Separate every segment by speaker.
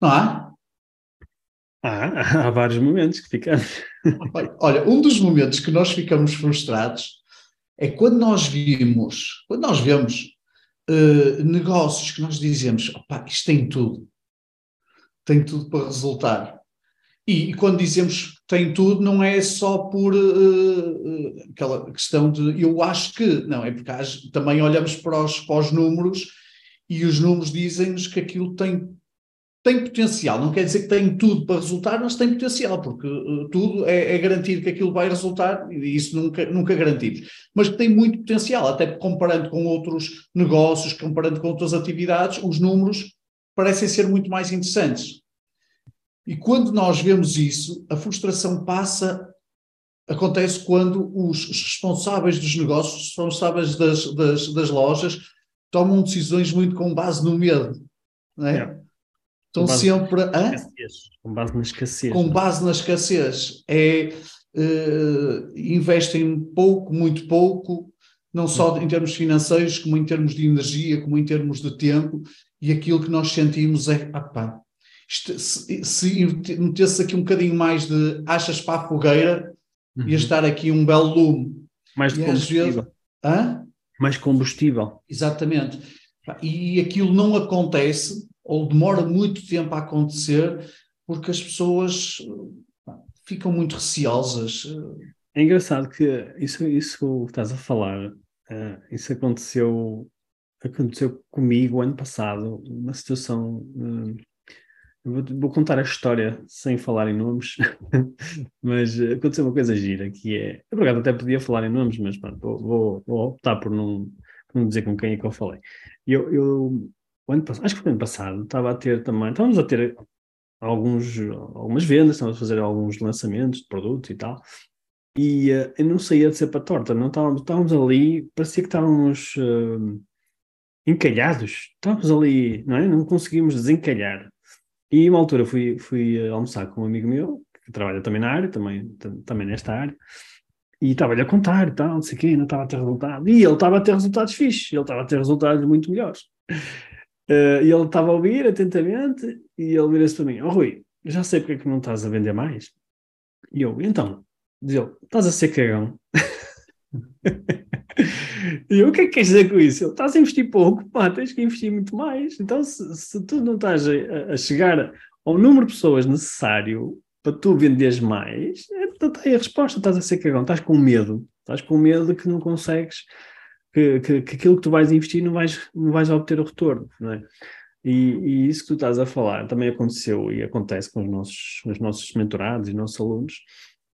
Speaker 1: Não há?
Speaker 2: Ah, há vários momentos que ficamos.
Speaker 1: Olha, um dos momentos que nós ficamos frustrados é quando nós vimos, quando nós vemos uh, negócios que nós dizemos, opá, isto tem tudo, tem tudo para resultar. E, e quando dizemos tem tudo, não é só por uh, aquela questão de eu acho que, não, é porque também olhamos para os, para os números e os números dizem-nos que aquilo tem tem potencial, não quer dizer que tem tudo para resultar, mas tem potencial, porque uh, tudo é, é, garantir que aquilo vai resultar, e isso nunca, nunca garantimos, mas que tem muito potencial, até comparando com outros negócios, comparando com outras atividades, os números parecem ser muito mais interessantes. E quando nós vemos isso, a frustração passa, acontece quando os responsáveis dos negócios, os responsáveis das, das, das lojas, tomam decisões muito com base no medo, não é? Yeah Estão sempre.
Speaker 2: Com base na escassez.
Speaker 1: Com base na escassez. É, uh, investem pouco, muito pouco, não só em termos financeiros, como em termos de energia, como em termos de tempo, e aquilo que nós sentimos é, apá, isto, se, se metesse aqui um bocadinho mais de achas para a fogueira, uhum. ia estar aqui um belo lume.
Speaker 2: Mais de combustível. Vezes? Mais combustível.
Speaker 1: Exatamente. E aquilo não acontece ou demora muito tempo a acontecer porque as pessoas ficam muito receosas.
Speaker 2: É engraçado que isso, isso que estás a falar, uh, isso aconteceu, aconteceu comigo ano passado, uma situação. Uh, vou, vou, contar a história sem falar em nomes, mas aconteceu uma coisa gira que é. Acaso, até podia falar em nomes, mas pronto, vou, vou, vou optar por não, por não dizer com quem é que eu falei. Eu, eu ano acho que foi ano passado, estava a ter também, estávamos a ter alguns, algumas vendas, estávamos a fazer alguns lançamentos de produtos e tal, e uh, eu não saía de ser para torta, não estávamos, estávamos ali, parecia que estávamos uh, encalhados, estávamos ali, não é? Não conseguimos desencalhar. E uma altura fui, fui almoçar com um amigo meu, que trabalha também na área, também, também nesta área, e estava-lhe a contar e tal, não sei o quê, não estava a ter resultado. E ele estava a ter resultados fixos, ele estava a ter resultados muito melhores. Uh, e ele estava a ouvir atentamente e ele vira-se para mim: Oh Rui, já sei porque é que não estás a vender mais. E eu, então, diz ele: Estás a ser cagão. e eu, o que é que queres dizer com isso? Ele, estás a investir pouco, pá, tens que investir muito mais. Então, se, se tu não estás a, a, chegar ao número de pessoas necessário para tu venderes mais, é, então tá aí a resposta: estás a ser cagão, estás com medo, estás com medo que não consegues que, que, que, aquilo que tu vais investir não vais, não vais obter o retorno, não é? E, e, isso que tu estás a falar também aconteceu e acontece com os nossos, os nossos mentorados e nossos alunos,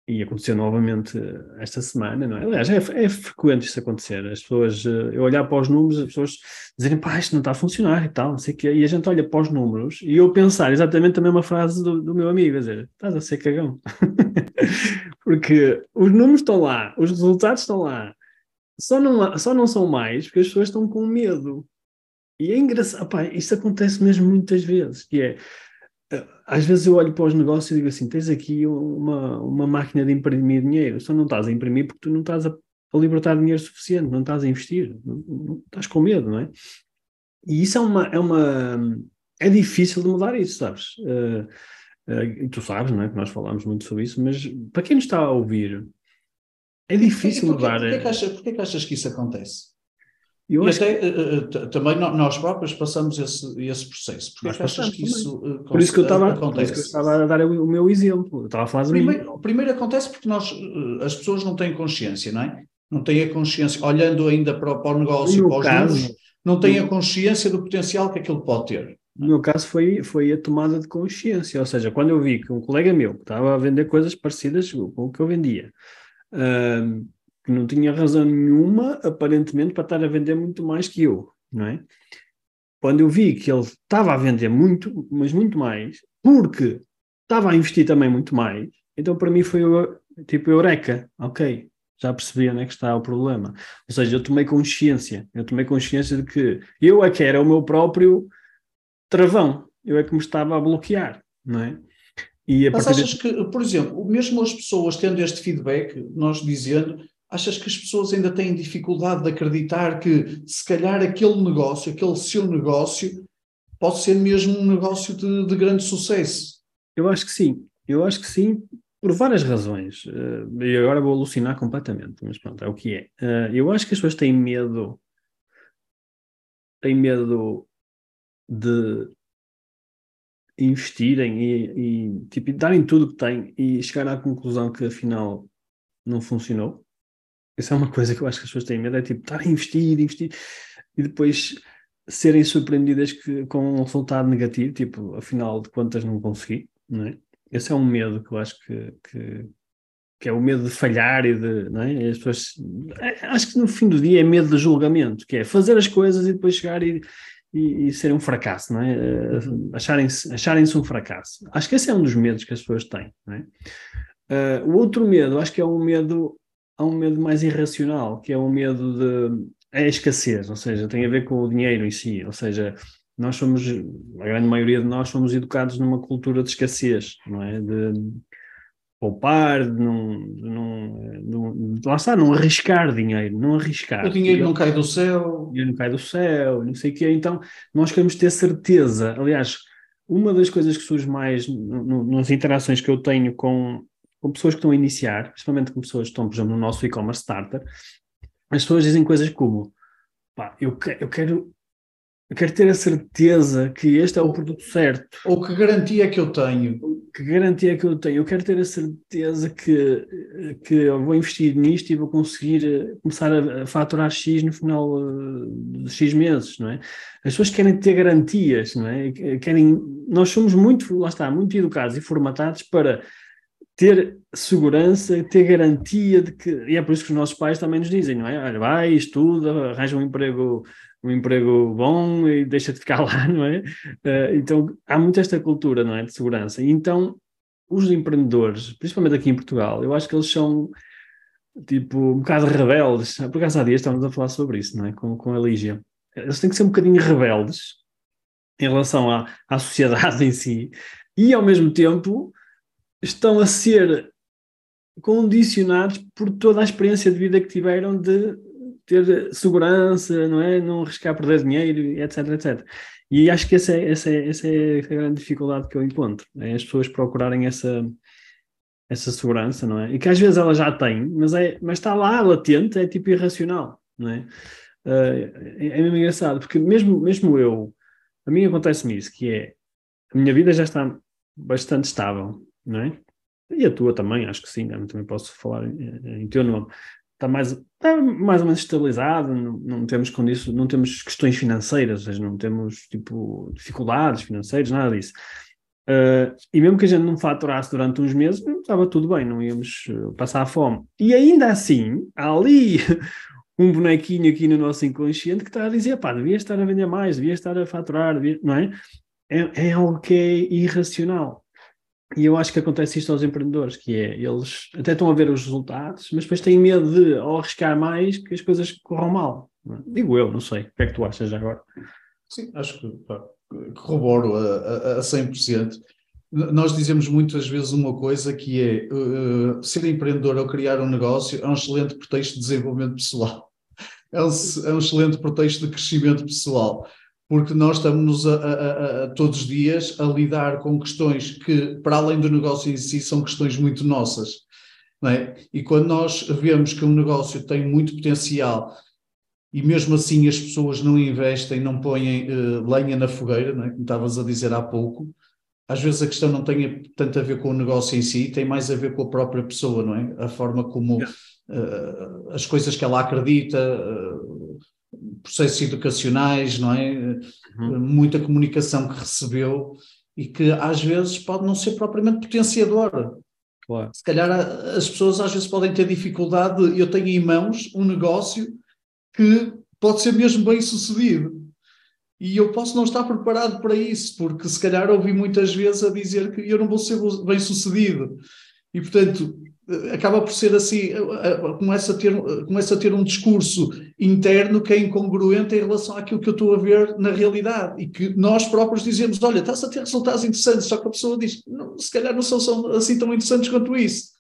Speaker 2: e aconteceu novamente esta semana, não é? Aliás, é, é frequente isso acontecer, as pessoas, eu olhar para os números, as pessoas dizerem, pá, isto não está a funcionar e tal, não sei o quê, e a gente olha para os números e eu pensar exatamente a mesma frase do, do meu amigo, a dizer, estás a ser cagão. Porque os números estão lá, os resultados estão lá, só não, só não são mais porque as pessoas estão com medo. E é engraçado, isso acontece mesmo muitas vezes, que é, eh, às vezes eu olho para os negócios e digo assim, tens aqui uma, uma máquina de imprimir dinheiro, só não estás a imprimir porque tu não estás a, a libertar dinheiro suficiente, não estás a investir, não, não, estás com medo, não é? E isso é uma, é uma, é difícil de mudar isso, sabes? Uh, uh, tu sabes, não é? Que nós falamos muito sobre isso, mas para quem nos está a ouvir, é difícil mudar.
Speaker 1: Porquê, porquê, é. porquê que achas que isso acontece? Eu e até que... uh, também nós próprios passamos esse, esse processo. Porquê que achas que isso uh,
Speaker 2: por isso que eu estava, acontece? Por isso que eu estava a dar o, o meu exemplo. Eu estava a falar de
Speaker 1: primeiro, mim. Primeiro acontece porque nós, as pessoas não têm consciência, não é? Não têm a consciência, olhando ainda para, para o negócio, para os caso, números, não têm a consciência do potencial que aquilo pode ter.
Speaker 2: No meu caso foi, foi a tomada de consciência, ou seja, quando eu vi que um colega meu que estava a vender coisas parecidas com o que eu vendia, que não tinha razão nenhuma, aparentemente, para estar a vender muito mais que eu, não é? quando eu vi que ele estava a vender muito, mas muito mais, porque estava a investir também muito mais, então para mim foi tipo eureka, ok, já percebi onde é que está o problema. Ou seja, eu tomei consciência, eu tomei consciência de que eu é que era o meu próprio travão, eu é que me estava a bloquear, não é?
Speaker 1: E Mas achas de... que, por exemplo, mesmo as pessoas tendo este feedback, nós dizendo, achas que as pessoas ainda têm dificuldade de acreditar que se calhar aquele negócio, aquele seu negócio, pode ser mesmo um negócio de, de grande sucesso?
Speaker 2: Eu acho que sim, eu acho que sim, por várias razões. Uh, e agora vou alucinar completamente, mas pronto, é o que é. Uh, eu acho que as pessoas têm medo, têm medo de investirem e, e tipo, darem tudo que têm e chegar à conclusão que afinal não funcionou. Isso é uma coisa que eu acho que as pessoas têm medo, é tipo, estar a investir, investir, e depois serem surpreendidas que, com um resultado negativo, tipo, afinal de contas não consegui, não é? Esse é um medo que eu acho que, que, que é o medo de falhar e de, não é? As pessoas, é, acho que no fim do dia é medo de julgamento, que é fazer as coisas e depois chegar e, e, e ser um fracasso, não é? Uhum. Acharem-se acharem um fracasso. Acho que esse é um dos medos que as pessoas têm, é? Uh, o outro medo, acho que é um medo, há um medo mais irracional, que é o um medo de é a escassez, ou seja, tem a ver com o dinheiro em si, ou seja, nós somos, a grande maioria de nós somos educados numa cultura de escassez, não é? De poupar, de não, de não, de, lá está, não arriscar dinheiro, não arriscar.
Speaker 1: O dinheiro não cai do céu.
Speaker 2: O dinheiro não cai do céu, não sei o quê. Então, nós queremos ter certeza. Aliás, uma das coisas que surge mais no, nas interações que eu tenho com, com pessoas que estão a iniciar, principalmente com pessoas que estão, por exemplo, no nosso e-commerce starter, as pessoas dizem coisas como pá, eu, que, eu quero eu quero ter a certeza que este é o produto certo.
Speaker 1: Ou que garantia é que eu tenho?
Speaker 2: Que garantia é que eu tenho? Eu quero ter a certeza que, que eu vou investir nisto e vou conseguir eh, começar a faturar X no final eh, de X meses, não é? As pessoas querem ter garantias, não é? Querem, nós somos muito, lá está, muito educados e formatados para ter segurança, ter garantia de que, e é por isso que os nossos pais também nos dizem, não é? Olha, vai, estuda, arranja um emprego um emprego bom e deixa de ficar lá, não é? Uh, então há muito esta cultura, não é, de segurança. E então os empreendedores, principalmente aqui em Portugal, eu acho que eles são tipo um bocado rebeldes. Por acaso há dias estávamos a falar sobre isso, não é? Com, com a Lígia. Eles têm que ser um bocadinho rebeldes em relação à, à sociedade em si e ao mesmo tempo estão a ser condicionados por toda a experiência de vida que tiveram de ter segurança, não é? Não arriscar perder dinheiro, etc, etc. E acho que essa é, essa é, essa é a grande dificuldade que eu encontro, é as pessoas procurarem essa, essa segurança, não é? E que às vezes ela já tem, mas, é, mas está lá latente, é tipo irracional, não é? Uh, é, é mesmo engraçado, porque mesmo, mesmo eu, a mim acontece-me isso, que é, a minha vida já está bastante estável, não é? E a tua também, acho que sim, também posso falar em, em teu nome está mais, está mais ou menos estabilizado, não, não temos isso, não temos questões financeiras, ou seja, não temos tipo dificuldades financeiras, nada disso. Uh, e mesmo que a gente não faturasse durante uns meses, estava tudo bem, não íamos uh, passar fome. E ainda assim, há ali um bonequinho aqui no nosso inconsciente que está a dizer, pá, devia estar a vender mais, devia estar a faturar, não é? é? É algo que é irracional. E eu acho que acontece isto aos empreendedores, que é, eles até estão a ver os resultados, mas depois têm medo de, ao arriscar mais, que as coisas corram mal. É? Digo eu, não sei. O que é que tu achas agora?
Speaker 1: Sim, acho que pá, corroboro a, a, a 100%. Nós dizemos muitas vezes uma coisa que é uh, ser empreendedor ou criar um negócio é um excelente pretexto de desenvolvimento pessoal. É um, é um excelente pretexto de crescimento pessoal porque nós estamos a, a, a, todos os dias a lidar com questões que, para além do negócio em si, são questões muito nossas. É? E quando nós vemos que um negócio tem muito potencial e mesmo assim as pessoas não investem, não põem uh, lenha na fogueira, é? como estavas a dizer há pouco, às vezes a questão não tem tanto a ver com o negócio em si, tem mais a ver com a própria pessoa, não é? A forma como uh, as coisas que ela acredita, uh, processos educacionais, não é? Uhum. Muita comunicação que recebeu e que às vezes pode não ser propriamente potenciadora. Claro. Se calhar as pessoas às vezes podem ter dificuldade. Eu tenho em mãos um negócio que pode ser mesmo bem sucedido. E eu posso não estar preparado para isso, porque se calhar ouvi muitas vezes a dizer que eu não vou ser bem sucedido. E, portanto, acaba por ser assim, começa a, ter, começa a ter um discurso interno que é incongruente em relação àquilo que eu estou a ver na realidade e que nós próprios dizemos, olha, estás a ter resultados interessantes, só que a pessoa diz, não, se calhar não são, são assim tão interessantes quanto isso.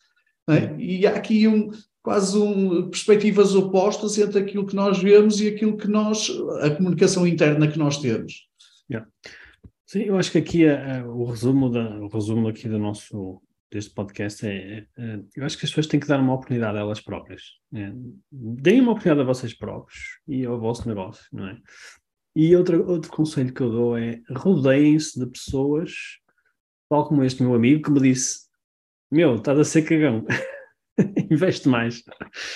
Speaker 1: É? E há aqui um, quase um, perspectivas opostas entre aquilo que nós vemos e aquilo que nós, a comunicação interna que nós temos.
Speaker 2: Yeah. Sim, eu acho que aqui é, é, o resumo da, o resumo aqui do nosso deste podcast é, é, eu acho que as pessoas têm que dar uma oportunidade a elas próprias. É, deem uma oportunidade a vocês próprios e ao vosso negócio, não é? E outro, outro conselho que eu dou é rodeiem-se de pessoas, tal como este meu amigo que me disse: Meu, estás a ser cagão, investe mais.